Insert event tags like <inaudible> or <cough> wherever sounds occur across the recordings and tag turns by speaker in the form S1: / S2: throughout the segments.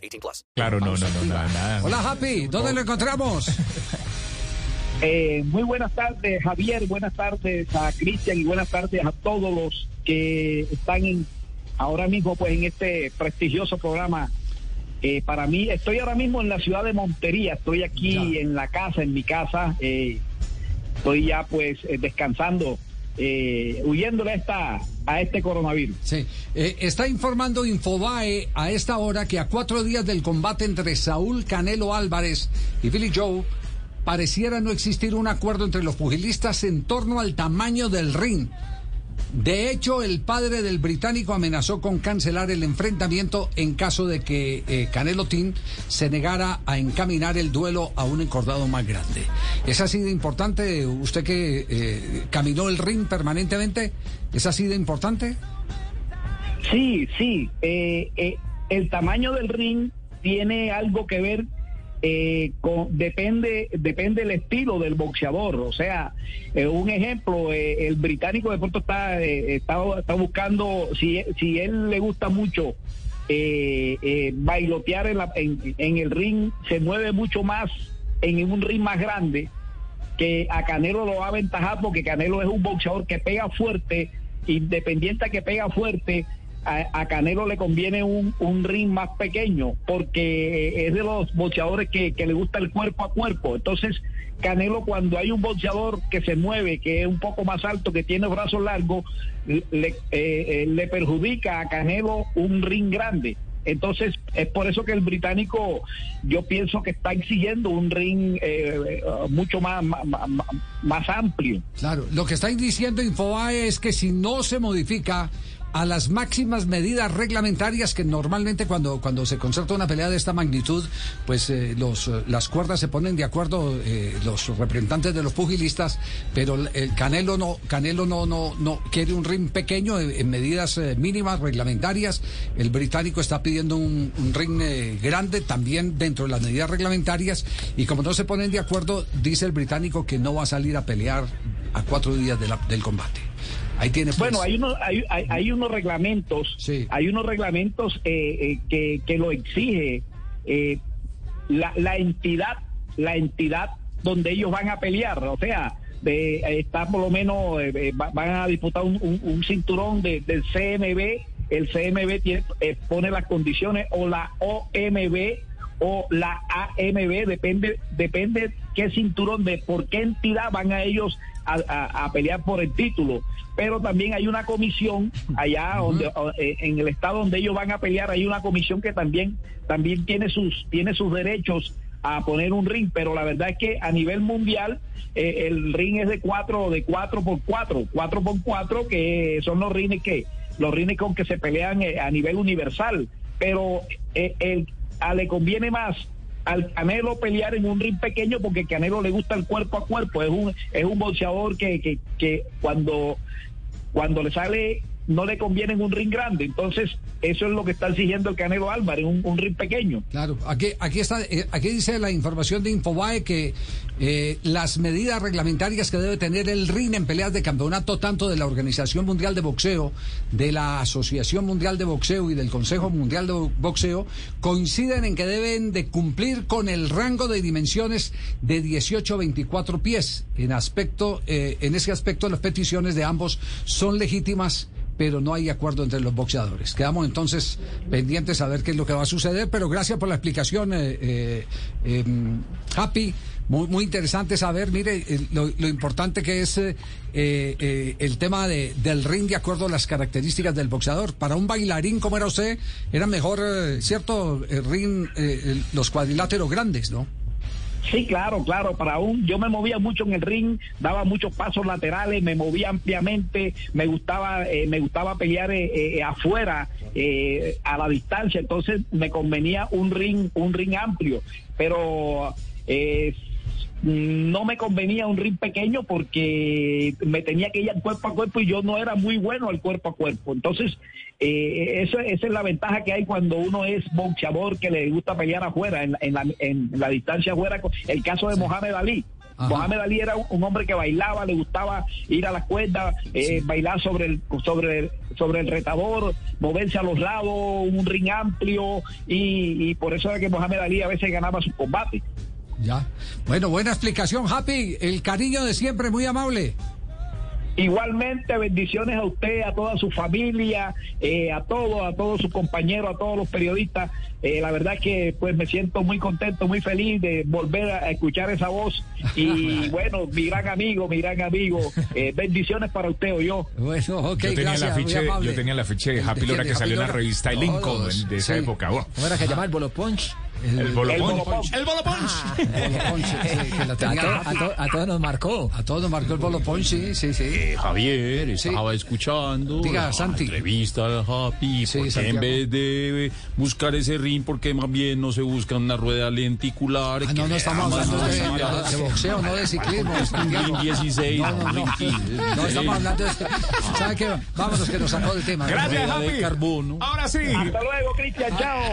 S1: 18 plus.
S2: Claro, no, no, no, nada, nada.
S3: Hola, Happy. ¿Dónde lo encontramos? <laughs>
S4: Eh, muy buenas tardes, Javier. Buenas tardes a Cristian y buenas tardes a todos los que están en, ahora mismo pues en este prestigioso programa. Eh, para mí, estoy ahora mismo en la ciudad de Montería. Estoy aquí en la casa, en mi casa. Eh, estoy ya pues eh, descansando, eh, huyéndole esta, a este coronavirus.
S3: Sí. Eh, está informando Infobae a esta hora que a cuatro días del combate entre Saúl Canelo Álvarez y Billy Joe pareciera no existir un acuerdo entre los pugilistas en torno al tamaño del ring. De hecho, el padre del británico amenazó con cancelar el enfrentamiento en caso de que eh, Canelo Team se negara a encaminar el duelo a un encordado más grande. ¿Es así de importante? ¿Usted que eh, caminó el ring permanentemente? ¿Es así de importante?
S4: Sí, sí. eh, el tamaño del ring tiene algo que ver eh, depende depende del estilo del boxeador. O sea, eh, un ejemplo, eh, el británico de pronto está, eh, está, está buscando, si, si él le gusta mucho eh, bailotear en, la- en, el ring, se mueve mucho más en un ring más grande que a Canelo lo va a aventajar porque Canelo es un boxeador que pega fuerte, independiente que pega fuerte, a, Canelo le conviene un, un ring más pequeño porque es de los boxeadores que, que le gusta el cuerpo a cuerpo. Entonces, Canelo cuando hay un boxeador que se mueve, que es un poco más alto, que tiene brazos largos, le, eh, eh, le perjudica a Canelo un ring grande. Entonces, es por eso que el británico, yo pienso que está exigiendo un ring eh, eh, mucho más, más, más- amplio.
S3: Claro, lo que estáis diciendo Infobae es que si no se modifica a las máximas medidas reglamentarias que normalmente cuando, cuando se concerta una pelea de esta magnitud, pues eh, los, eh, las cuerdas se ponen de acuerdo eh, los representantes de los pugilistas, pero el- el Canelo no, Canelo no, no, no quiere un ring pequeño en, medidas eh, mínimas reglamentarias. El británico está pidiendo un, un ring eh, grande también dentro de las medidas reglamentarias y como no se ponen de acuerdo, dice el británico que no va a salir a pelear a cuatro días de del combate. Ahí tiene pues,
S4: Bueno, hay unos, hay, hay, hay unos reglamentos,
S3: Sí.
S4: hay unos reglamentos eh, eh, que, que lo exige eh, la, la entidad, la entidad donde ellos van a pelear, o sea, de, eh, está por lo menos, eh, eh, va- van a disputar un, un- un cinturón de- del CMB, el CMB tiene, eh, pone las condiciones, o la OMB o la AMB, depende, depende qué cinturón, de por qué entidad van a ellos a, a- a pelear por el título. Pero también hay una comisión allá donde, o, eh, en el estado donde ellos van a pelear, hay una comisión que también, también tiene sus, tiene sus derechos a poner un ring, pero la verdad es que a nivel mundial eh, el ring es de cuatro, de cuatro por cuatro, cuatro por cuatro, que son los rines que, los rines con que se pelean eh, a nivel universal. Pero eh, el, a le conviene más al Canelo pelear en un ring pequeño porque Canelo le gusta el cuerpo a cuerpo, es un, es un boxeador que, que, que cuando, cuando le sale no le conviene en un ring grande, entonces eso es lo que está exigiendo el Canelo Álvarez, un, un ring pequeño.
S3: Claro, aquí, aquí está, eh, aquí dice la información de Infobae que eh, las medidas reglamentarias que debe tener el RIN en peleas de campeonato, tanto de la Organización Mundial de Boxeo, de la Asociación Mundial de Boxeo y del Consejo Mundial de Boxeo, coinciden en que deben de cumplir con el rango de dimensiones de 18 a 24 pies. En aspecto, eh, en ese aspecto, las peticiones de ambos son legítimas pero no hay acuerdo entre los boxeadores. Quedamos entonces pendientes a ver qué es lo que va a suceder, pero gracias por la explicación, eh, eh, eh, Happy. Muy, muy interesante saber, mire, eh, lo, lo importante que es eh, eh, el tema de, del ring de acuerdo a las características del boxeador. Para un bailarín como era usted, era mejor, eh, ¿cierto? El ring, eh, el- los cuadriláteros grandes, ¿no?
S4: Sí, claro, claro. Para un, yo me movía mucho en el ring, daba muchos pasos laterales, me movía ampliamente, me gustaba, eh, me gustaba pelear eh, eh, afuera, eh, a la distancia. Entonces me convenía un ring, un ring amplio, pero eh, no me convenía un ring pequeño porque me tenía que ir al cuerpo a cuerpo y yo no era muy bueno al cuerpo a cuerpo. Entonces, eh, eso, esa es la ventaja que hay cuando uno es boxeador que le gusta pelear afuera, en, la- en la, en la distancia afuera. El caso de Mohamed Ali.
S3: Ajá.
S4: Mohamed Ali era un, hombre que bailaba, le gustaba ir a la cuerda, eh, bailar sobre el, sobre, el- sobre el retador, moverse a los lados, un ring amplio, y, y por eso era que Mohamed Ali a veces ganaba sus combates.
S3: Ya. Bueno, buena explicación, Happy. El cariño de siempre, muy amable.
S4: Igualmente, bendiciones a usted, a toda su familia, eh, a todos, a todos sus compañeros, a todos los periodistas. Eh, la verdad que pues me siento muy contento, muy feliz de volver a escuchar esa voz. Y <laughs> bueno, mi gran amigo, mi gran amigo, eh, bendiciones para usted o yo.
S3: Bueno,
S2: yo, tenía
S3: gracias,
S2: el afiche,
S3: amable.
S2: yo tenía el afiche de
S3: El
S2: Happy Lora que salió en la revista
S3: Lora.
S2: Lincoln de esa
S3: sí.
S2: época. Oh,
S5: ¿Cómo era que llamaba el Bolo Punch?
S2: El Bolo
S4: El
S2: Punch.
S4: Bolo Punch.
S2: El Bolo Punch.
S3: Bolo Punch, sí, que <laughs>
S5: A,
S3: tenía
S5: to- a
S3: Happy.
S5: to- a todos nos marcó.
S3: A todos nos marcó el Bolo Punch, sí, sí, sí.
S6: Eh, Javier,
S3: Sí.
S6: estaba escuchando
S3: Diga,
S6: la
S3: Santi.
S6: entrevista al Happy.
S3: Sí,
S6: en vez de buscar ese ring, porque más bien no se busca una rueda lenticular.
S3: Ah, no, no estamos hablando de, de- de boxeo, no de ciclismo.
S6: Un
S3: Santiago.
S6: ring 16,
S3: No, no,
S6: un
S3: no.
S6: ring 15.
S3: No estamos hablando de esto. ¿Sabe qué? Vámonos que nos sacó del tema.
S2: Gracias,
S6: de
S2: Happy.
S6: carbono.
S2: Ahora sí.
S4: Hasta luego, Cristian, chao.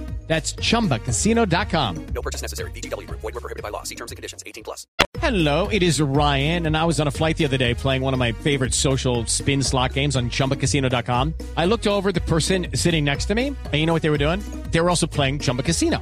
S7: That's chumbacasino.com.
S1: No purchase necessary. Group. Void were prohibited by law. See terms and conditions. 18 plus.
S7: Hello, it is Ryan, and I was on a flight the other day playing one of my favorite social spin slot games on chumbacasino.com. I looked over at the person sitting next to me, and you know what they were doing? They were also playing Chumba Casino.